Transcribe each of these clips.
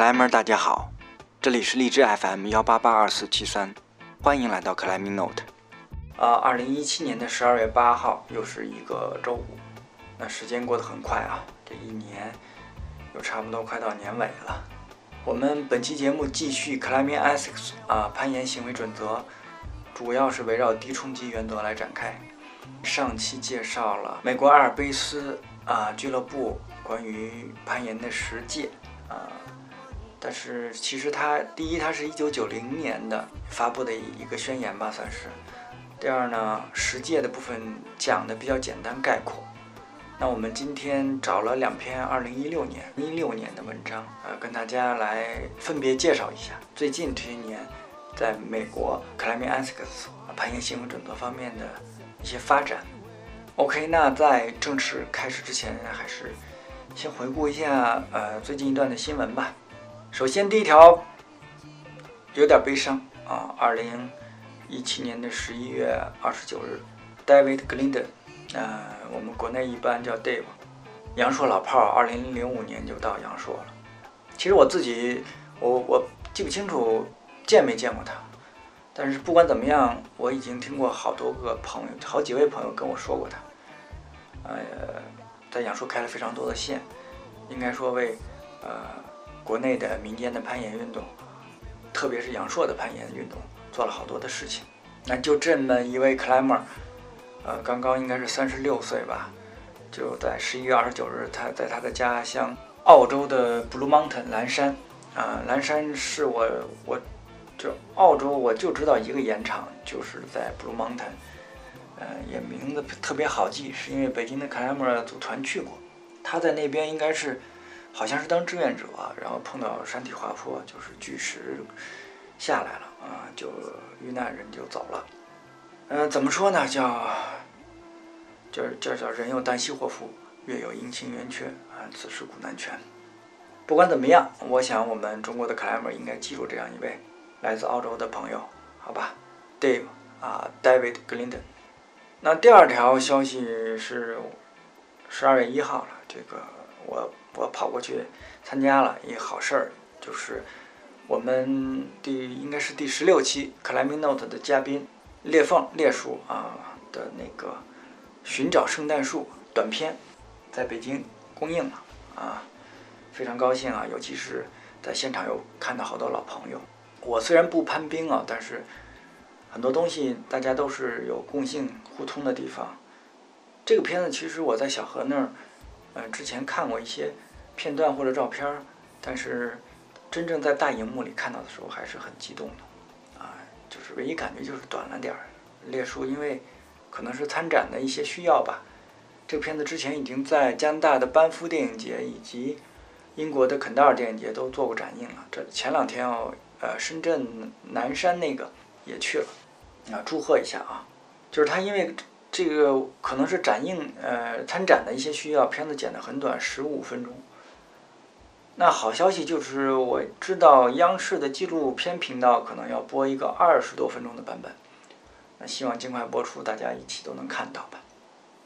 克莱们，大家好，这里是荔枝 FM 幺八八二四七三，欢迎来到克莱明 Note。啊，二零一七年的十二月八号又是一个周五，那时间过得很快啊，这一年又差不多快到年尾了。我们本期节目继续克莱明 Ethics 啊，攀岩行为准则，主要是围绕低冲击原则来展开。上期介绍了美国阿尔卑斯啊俱乐部关于攀岩的实践啊，但是其实它第一，它是一九九零年的发布的一个宣言吧，算是。第二呢，十诫的部分讲的比较简单概括。那我们今天找了两篇二零一六年、一六年的文章，呃，跟大家来分别介绍一下最近这些年在美国克莱米安斯克斯攀岩行为准则方面的。一些发展，OK，那在正式开始之前，还是先回顾一下呃最近一段的新闻吧。首先第一条有点悲伤啊，二零一七年的十一月二十九日，David Glinden，呃，我们国内一般叫 Dave，阳朔老炮儿，二零零五年就到阳朔了。其实我自己我我记不清楚见没见过他。但是不管怎么样，我已经听过好多个朋友，好几位朋友跟我说过他，呃，在阳朔开了非常多的线，应该说为呃国内的民间的攀岩运动，特别是阳朔的攀岩运动做了好多的事情。那就这么一位 climber，呃，刚刚应该是三十六岁吧，就在十一月二十九日，他在他的家乡澳洲的 Blue Mountain 蓝山，啊，蓝山是我我。就澳洲，我就知道一个盐场，就是在 Blue Mountain，呃，也名字特别好记，是因为北京的 climber 组团去过。他在那边应该是，好像是当志愿者，然后碰到山体滑坡，就是巨石下来了啊，就遇难人就走了。嗯，怎么说呢？叫，叫叫叫人有旦夕祸福，月有阴晴圆缺啊，此事古难全。不管怎么样，我想我们中国的 climber 应该记住这样一位。来自澳洲的朋友，好吧，Dave 啊，David Glinden。那第二条消息是十二月一号了，这个我我跑过去参加了一好事儿，就是我们第应该是第十六期 Climbing Note 的嘉宾裂缝裂叔啊的那个寻找圣诞树短片，在北京公映了啊，非常高兴啊，尤其是在现场有看到好多老朋友。我虽然不攀冰啊，但是很多东西大家都是有共性互通的地方。这个片子其实我在小何那儿，嗯，之前看过一些片段或者照片，但是真正在大荧幕里看到的时候还是很激动的，啊，就是唯一感觉就是短了点儿。列叔因为可能是参展的一些需要吧，这个片子之前已经在加拿大的班夫电影节以及英国的肯达尔电影节都做过展映了。这前两天哦。呃，深圳南山那个也去了，啊，祝贺一下啊！就是他因为这个可能是展映呃参展的一些需要，片子剪得很短，十五分钟。那好消息就是我知道央视的纪录片频道可能要播一个二十多分钟的版本，那希望尽快播出，大家一起都能看到吧。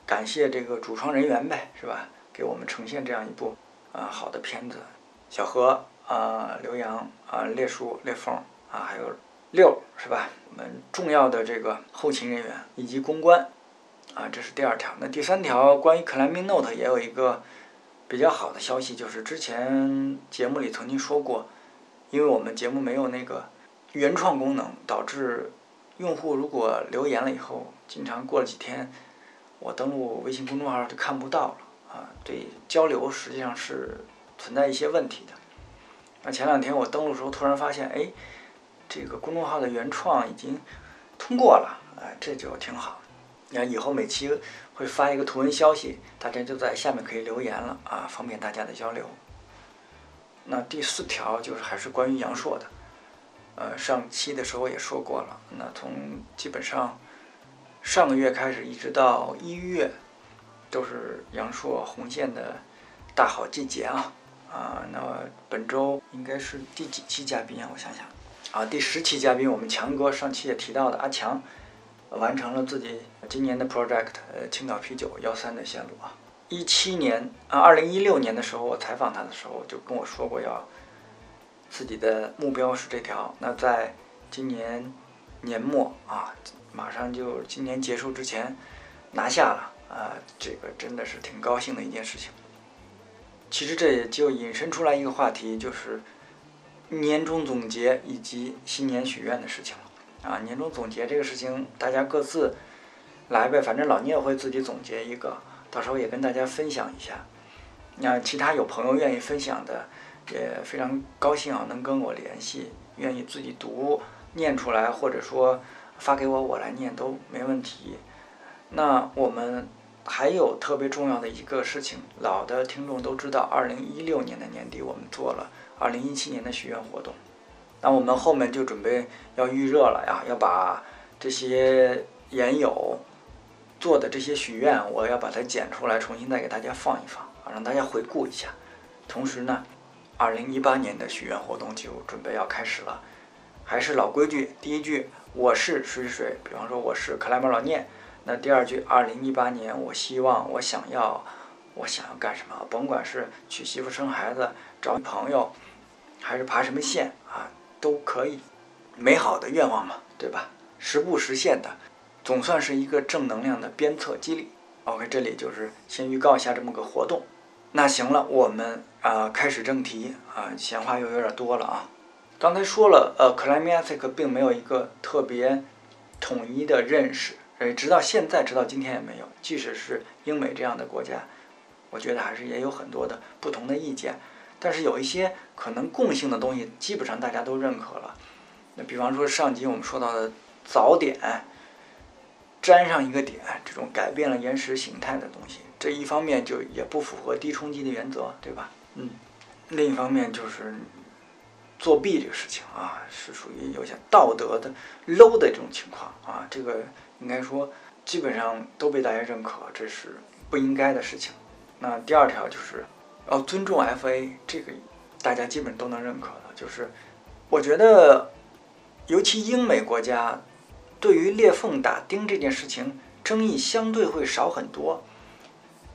感谢这个主创人员呗，是吧？给我们呈现这样一部啊好的片子，小何。啊，刘洋啊，列叔、列峰啊，还有六是吧？我们重要的这个后勤人员以及公关啊，这是第二条。那第三条关于 Climbing Note 也有一个比较好的消息，就是之前节目里曾经说过，因为我们节目没有那个原创功能，导致用户如果留言了以后，经常过了几天，我登录微信公众号就看不到了啊，对交流实际上是存在一些问题的。那前两天我登录的时候，突然发现，哎，这个公众号的原创已经通过了，哎，这就挺好。那以后每期会发一个图文消息，大家就在下面可以留言了啊，方便大家的交流。那第四条就是还是关于阳朔的，呃，上期的时候也说过了。那从基本上上个月开始，一直到一月，都是阳朔红线的大好季节啊。啊，那本周应该是第几期嘉宾啊？我想想，啊，第十期嘉宾，我们强哥上期也提到的阿强，完成了自己今年的 project，呃，青岛啤酒幺三的线路啊。一七年啊，二零一六年的时候，我采访他的时候就跟我说过要自己的目标是这条。那在今年年末啊，马上就今年结束之前拿下了啊，这个真的是挺高兴的一件事情。其实这也就引申出来一个话题，就是年终总结以及新年许愿的事情了啊。年终总结这个事情，大家各自来呗，反正老聂会自己总结一个，到时候也跟大家分享一下。那其他有朋友愿意分享的，也非常高兴啊，能跟我联系，愿意自己读念出来，或者说发给我，我来念都没问题。那我们还有特别重要的一个事情，老的听众都知道，二零一六年的年底我们做了二零一七年的许愿活动，那我们后面就准备要预热了呀，要把这些研友做的这些许愿，我要把它剪出来，重新再给大家放一放。啊，让大家回顾一下。同时呢，二零一八年的许愿活动就准备要开始了。还是老规矩，第一句我是水水，比方说我是克莱门老聂。那第二句，二零一八年我希望我想要我想要干什么？甭管是娶媳妇生孩子、找女朋友，还是爬什么线，都可以。美好的愿望嘛，对吧？实不实现的，总算是一个正能量的鞭策激励。OK，这里就是先预告一下这么个活动。那行了，我们啊开始正题啊，闲话又有点多了啊。刚才说了，呃 c l i m a t i c 并没有一个特别统一的认识，呃，直到现在，直到今天也没有。即使是英美这样的国家，我觉得还是也有很多的不同的意见。但是有一些可能共性的东西，基本上大家都认可了。那比方说上集我们说到的早点。粘上一个点，这种改变了岩石形态的东西，这一方面就也不符合低冲击的原则，对吧？嗯，另一方面就是作弊这个事情啊，是属于有些道德的 low 的这种情况啊，这个应该说基本上都被大家认可，这是不应该的事情。那第二条就是要尊重 FA，这个大家基本都能认可的，就是我觉得尤其英美国家。对于裂缝打钉这件事情，争议相对会少很多。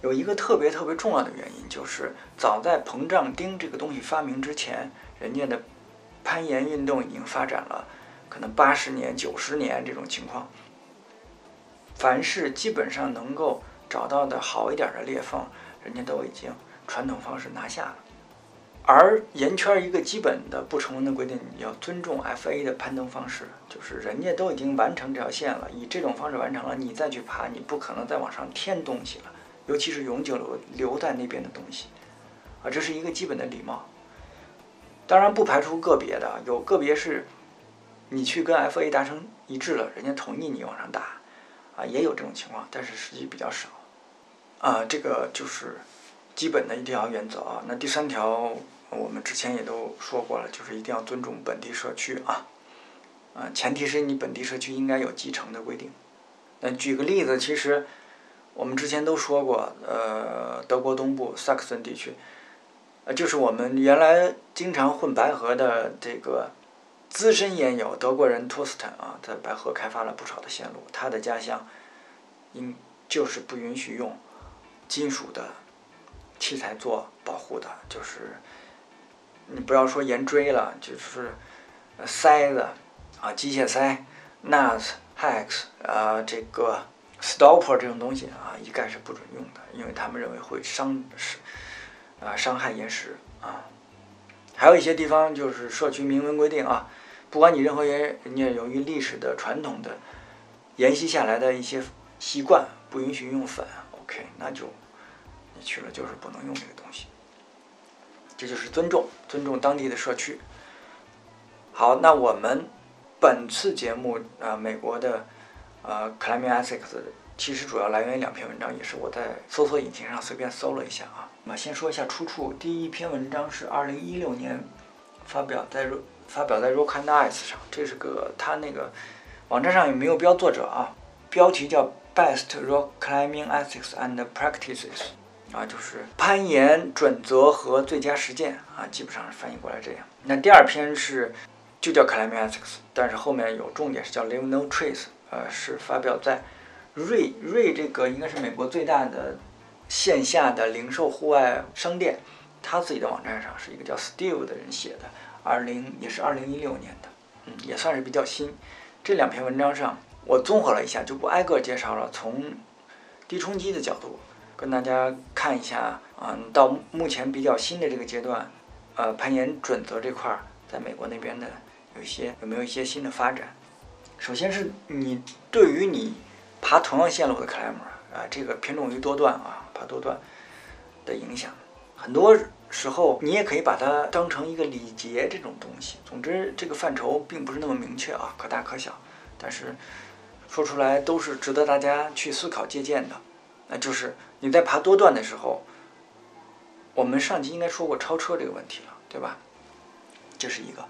有一个特别特别重要的原因，就是早在膨胀钉这个东西发明之前，人家的攀岩运动已经发展了，可能八十年、九十年这种情况。凡是基本上能够找到的好一点的裂缝，人家都已经传统方式拿下了。而岩圈一个基本的不成文的规定，你要尊重 FA 的攀登方式，就是人家都已经完成这条线了，以这种方式完成了，你再去爬，你不可能再往上添东西了，尤其是永久留留在那边的东西，啊，这是一个基本的礼貌。当然不排除个别的，有个别是，你去跟 FA 达成一致了，人家同意你往上打，啊，也有这种情况，但是实际比较少，啊，这个就是基本的一条原则啊。那第三条。我们之前也都说过了，就是一定要尊重本地社区啊，啊，前提是你本地社区应该有继承的规定。那举个例子，其实我们之前都说过，呃，德国东部萨克森地区，呃，就是我们原来经常混白河的这个资深烟友德国人托斯坦啊，在白河开发了不少的线路，他的家乡应就是不允许用金属的器材做保护的，就是。你不要说岩锥了，就是塞子啊，机械塞，nuts、hex 啊，这个 stopper 这种东西啊，一概是不准用的，因为他们认为会伤是啊伤害岩石啊。还有一些地方就是社区明文规定啊，不管你任何原因，人家由于历史的传统的沿袭下来的一些习惯，不允许用粉，OK，那就去了就是不能用这个东西。这就是尊重，尊重当地的社区。好，那我们本次节目啊，美国的呃 Climbing Ethics 其实主要来源于两篇文章，也是我在搜索引擎上随便搜了一下啊。那先说一下出处，第一篇文章是二零一六年发表在发表在 Rock and Ice 上，这是个他那个网站上也没有标作者啊，标题叫 Best Rock Climbing Ethics and Practices。啊，就是攀岩准则和最佳实践啊，基本上是翻译过来这样。那第二篇是就叫 Climbing Ethics，但是后面有重点是叫 Leave No Trace，呃，是发表在瑞瑞这个应该是美国最大的线下的零售户外商店，他自己的网站上是一个叫 Steve 的人写的，二零也是二零一六年的，嗯，也算是比较新。这两篇文章上，我综合了一下，就不挨个介绍了。从低冲击的角度跟大家看一下，嗯，到目前比较新的这个阶段，呃，攀岩准则这块儿，在美国那边的有一些有没有一些新的发展？首先是你对于你爬同样线路的 climber 啊，这个偏重于多段啊，爬多段的影响，很多时候你也可以把它当成一个礼节这种东西。总之，这个范畴并不是那么明确啊，可大可小，但是说出来都是值得大家去思考借鉴的。那就是你在爬多段的时候，我们上期应该说过超车这个问题了，对吧？这是一个。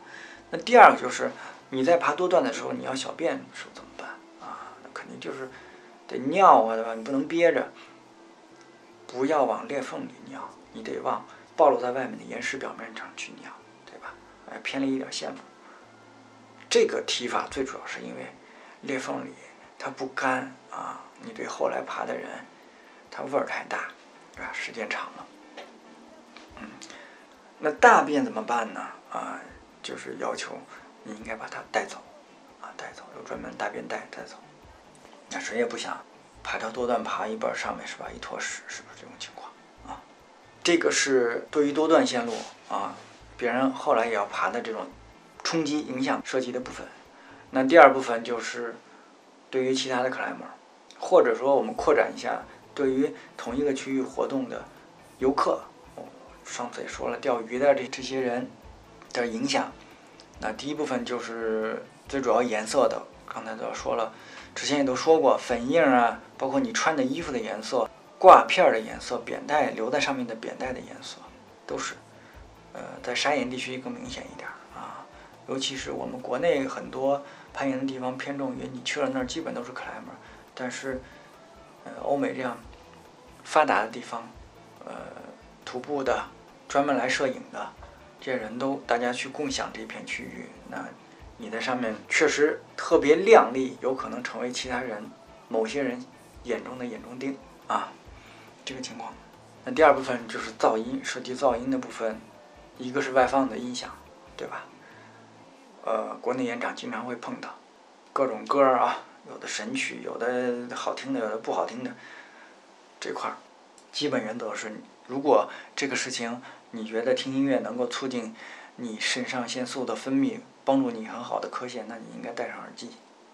那第二个就是。你在爬多段的时候，你要小便的时候怎么办啊？那肯定就是得尿啊，对吧？你不能憋着，不要往裂缝里尿，你得往暴露在外面的岩石表面上去尿，对吧？哎，偏离一点线路。这个提法最主要是因为裂缝里它不干啊，你对后来爬的人，它味儿太大，啊？时间长了，嗯，那大便怎么办呢？啊，就是要求。你应该把它带走，啊，带走，有专门大便袋带走。那谁也不想爬到多段爬一半上面是吧，一坨屎，是不是这种情况啊？这个是对于多段线路啊，别人后来也要爬的这种冲击影响涉及的部分。那第二部分就是对于其他的 climber，或者说我们扩展一下，对于同一个区域活动的游客，上次也说了，钓鱼的这这些人的影响。那第一部分就是最主要颜色的，刚才都说了，之前也都说过，粉印啊，包括你穿的衣服的颜色、挂片的颜色、扁带留在上面的扁带的颜色，都是，呃，在沙岩地区更明显一点啊，尤其是我们国内很多攀岩的地方偏重于你去了那儿基本都是 climber，但是，呃，欧美这样发达的地方，呃，徒步的，专门来摄影的。这些人都大家去共享这片区域，那你在上面确实特别亮丽，有可能成为其他人、某些人眼中的眼中钉啊，这个情况。那第二部分就是噪音，涉及噪音的部分，一个是外放的音响，对吧？呃，国内演场经常会碰到各种歌啊，有的神曲，有的好听的，有的不好听的，这块儿基本原则是，如果这个事情。你觉得听音乐能够促进你肾上腺素的分泌，帮助你很好的科线，那你应该戴上耳机，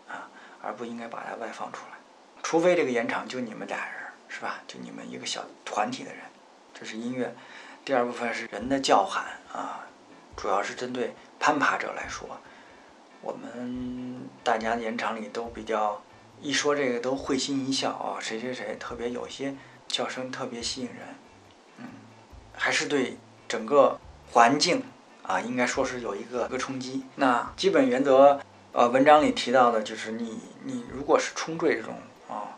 啊，而不应该把它外放出来。除非这个延长就你们俩人，是吧？就你们一个小团体的人，这是音乐。第二部分是人的叫喊啊，主要是针对攀爬者来说，我们大家延长里都比较一说这个都会心一笑啊，谁谁谁特别有些叫声特别吸引人，嗯，还是对。整个环境啊，应该说是有一个一个冲击。那基本原则，呃，文章里提到的就是你你如果是冲坠这种啊，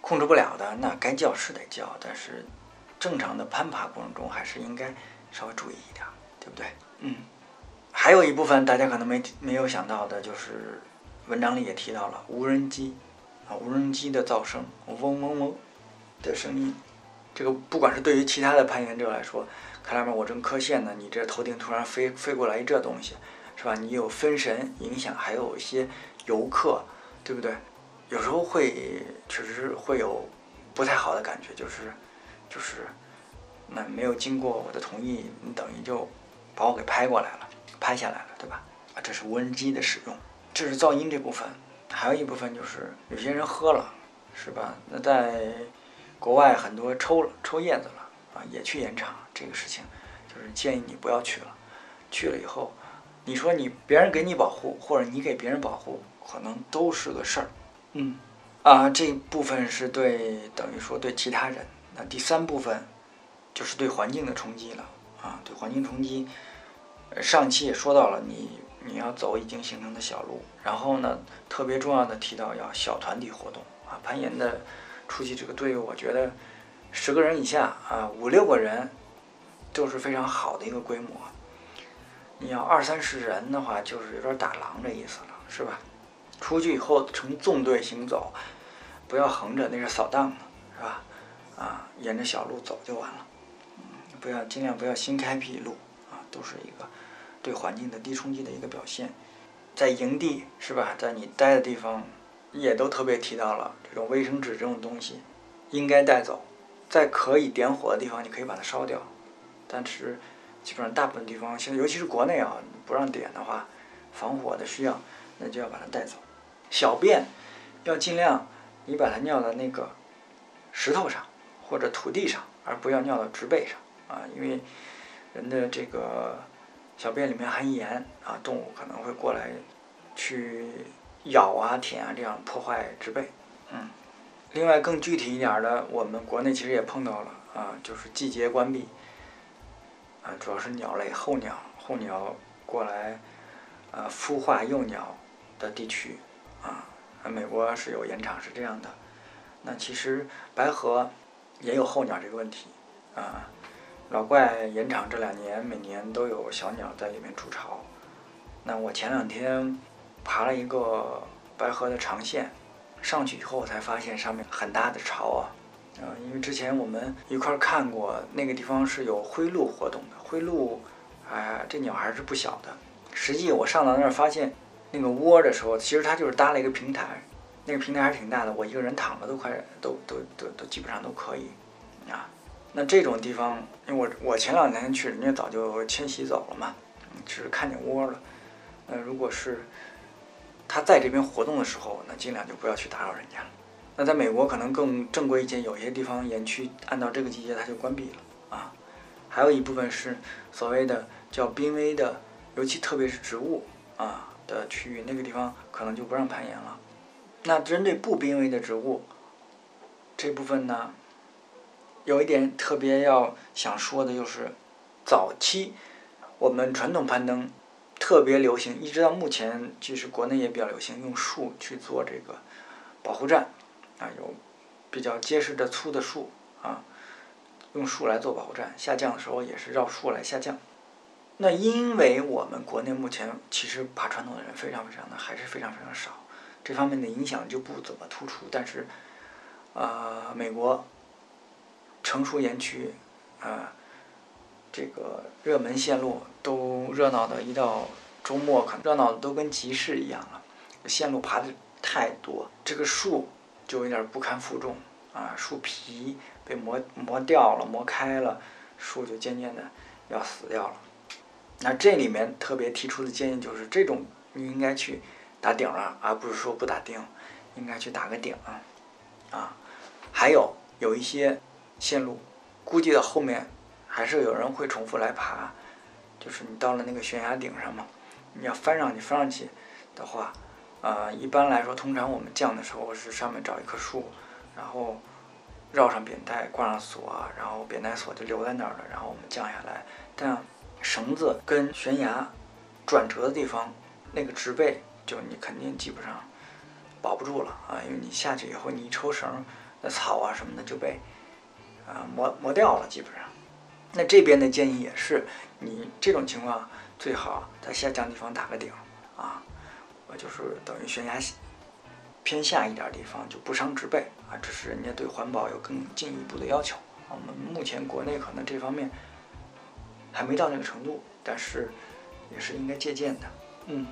控制不了的，那该叫是得叫，但是正常的攀爬过程中还是应该稍微注意一点，对不对？嗯。还有一部分大家可能没没有想到的，就是文章里也提到了无人机啊，无人机的噪声，嗡嗡嗡的声音，这个不管是对于其他的攀岩者来说。看来面我正磕线呢，你这头顶突然飞飞过来一这东西，是吧？你有分神影响，还有一些游客，对不对？有时候会确实会有不太好的感觉，就是就是那没有经过我的同意，你等于就把我给拍过来了，拍下来了，对吧？啊，这是无人机的使用，这是噪音这部分，还有一部分就是有些人喝了，是吧？那在国外很多抽了抽叶子了。啊，也去延长这个事情，就是建议你不要去了。去了以后，你说你别人给你保护，或者你给别人保护，可能都是个事儿。嗯，啊，这部分是对等于说对其他人。那第三部分就是对环境的冲击了。啊，对环境冲击，上期也说到了，你你要走已经形成的小路，然后呢，特别重要的提到要小团体活动。啊，攀岩的初期这个队伍，我觉得。十个人以下啊，五六个人都是非常好的一个规模。你要二三十人的话，就是有点打狼的意思了，是吧？出去以后呈纵队行走，不要横着，那是扫荡的，是吧？啊，沿着小路走就完了。不要尽量不要新开辟路啊，都是一个对环境的低冲击的一个表现。在营地是吧，在你待的地方，也都特别提到了这种卫生纸这种东西应该带走，在可以点火的地方你可以把它烧掉，但是基本上大部分地方现在尤其是国内啊不让点的话，防火的需要，那就要把它带走。小便要尽量你把它尿到那个石头上或者土地上，而不要尿到植被上啊，因为人的这个小便里面含盐啊，动物可能会过来去咬啊、舔啊，这样破坏植被。嗯，另外更具体一点的，我们国内其实也碰到了啊，就是季节关闭啊，主要是鸟类候鸟候鸟过来呃孵化幼鸟的地区啊，美国是有盐场是这样的。那其实白河也有候鸟这个问题啊。老怪盐场这两年每年都有小鸟在里面筑巢。那我前两天爬了一个白河的长线，上去以后才发现上面很大的巢啊，啊，因为之前我们一块儿看过那个地方是有灰鹭活动的，灰鹭，哎，这鸟还是不小的。实际我上到那儿发现那个窝的时候，其实它就是搭了一个平台，那个平台还是挺大的，我一个人躺着都快都都都都基本上都可以，啊。那这种地方，因为我我前两天去，人家早就迁徙走了嘛，只是看见窝了。那如果是他在这边活动的时候，那尽量就不要去打扰人家了。那在美国可能更正规一些，有些地方园区按照这个季节它就关闭了啊。还有一部分是所谓的叫濒危的，尤其特别是植物啊的区域，那个地方可能就不让攀岩了。那针对不濒危的植物这部分呢？有一点特别要想说的就是，早期我们传统攀登特别流行，一直到目前，其实国内也比较流行用树去做这个保护站，啊，有比较结实的粗的树啊，用树来做保护站，下降的时候也是绕树来下降。那因为我们国内目前其实爬传统的人非常非常的还是非常非常少，这方面的影响就不怎么突出。但是，呃，美国。成熟园区，啊，这个热门线路都热闹的，一到周末可能热闹的都跟集市一样了。线路爬的太多，这个树就有点不堪负重啊，树皮被磨磨掉了，磨开了，树就渐渐的要死掉了。那这里面特别提出的建议就是，这种你应该去打顶了，而不是说不打钉，应该去打个顶啊。还有有一些。线路估计到后面还是有人会重复来爬，就是你到了那个悬崖顶上嘛，你要翻上去，翻上去的话，呃，一般来说，通常我们降的时候是上面找一棵树，然后绕上扁带，挂上锁，然后扁带锁就留在那儿了，然后我们降下来。但绳子跟悬崖转折的地方，那个植被就你肯定基本上保不住了啊，因为你下去以后，你一抽绳，那草啊什么的就被。啊，磨磨掉了，基本上。那这边的建议也是，你这种情况最好在下降地方打个顶啊，我就是等于悬崖偏下一点地方就不伤植被啊，这是人家对环保有更进一步的要求。我们目前国内可能这方面还没到那个程度，但是也是应该借鉴的。嗯，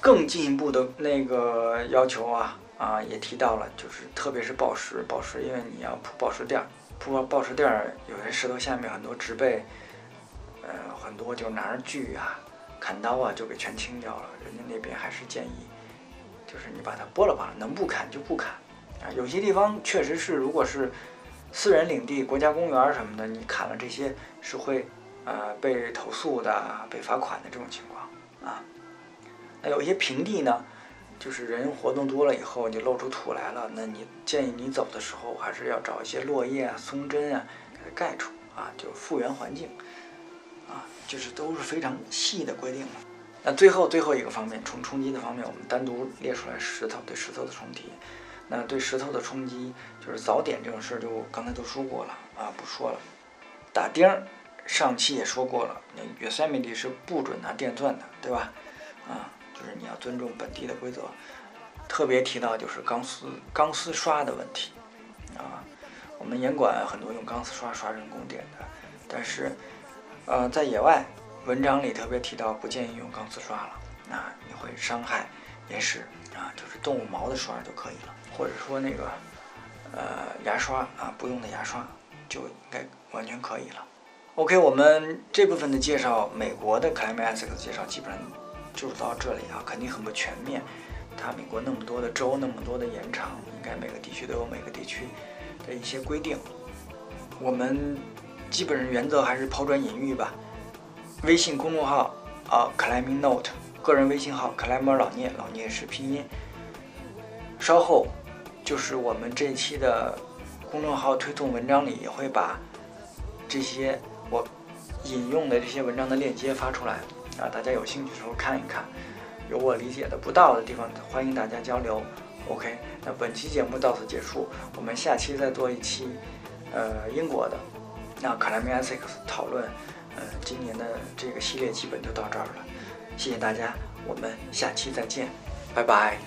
更进一步的那个要求啊啊也提到了，就是特别是宝石，宝石因为你要铺宝石垫儿。铺报石垫儿，有些石头下面很多植被，呃，很多就拿着锯啊、砍刀啊，就给全清掉了。人家那边还是建议，就是你把它剥了吧，能不砍就不砍啊。有些地方确实是，如果是私人领地、国家公园什么的，你砍了这些是会呃被投诉的、被罚款的这种情况啊。那有一些平地呢？就是人活动多了以后，就露出土来了。那你建议你走的时候，还是要找一些落叶啊、松针啊，给它盖住啊，就复原环境啊，就是都是非常细的规定那最后最后一个方面，冲冲击的方面，我们单独列出来石头对石头的冲击。那对石头的冲击，就是早点这种事儿，就刚才都说过了啊，不说了。打钉儿，上期也说过了，那月三米地是不准拿电钻的，对吧？啊。就是你要尊重本地的规则，特别提到就是钢丝钢丝刷的问题啊。我们严管很多用钢丝刷刷人工点的，但是呃在野外文章里特别提到不建议用钢丝刷了，那你会伤害岩石啊，就是动物毛的刷就可以了，或者说那个呃牙刷啊，不用的牙刷就应该完全可以了。OK，我们这部分的介绍，美国的 Climax 介绍基本上就是到这里啊，肯定很不全面。它美国那么多的州，那么多的延长，应该每个地区都有每个地区的一些规定。我们基本上原则还是抛砖引玉吧。微信公众号啊，Climbing Note，个人微信号 Climber 老聂，老聂是拼音。稍后就是我们这一期的公众号推送文章里也会把这些。我引用的这些文章的链接发出来啊，大家有兴趣的时候看一看，有我理解的不到的地方，欢迎大家交流。OK，那本期节目到此结束，我们下期再做一期，呃，英国的那卡莱米 S X 讨论，呃，今年的这个系列基本就到这儿了，谢谢大家，我们下期再见，拜拜。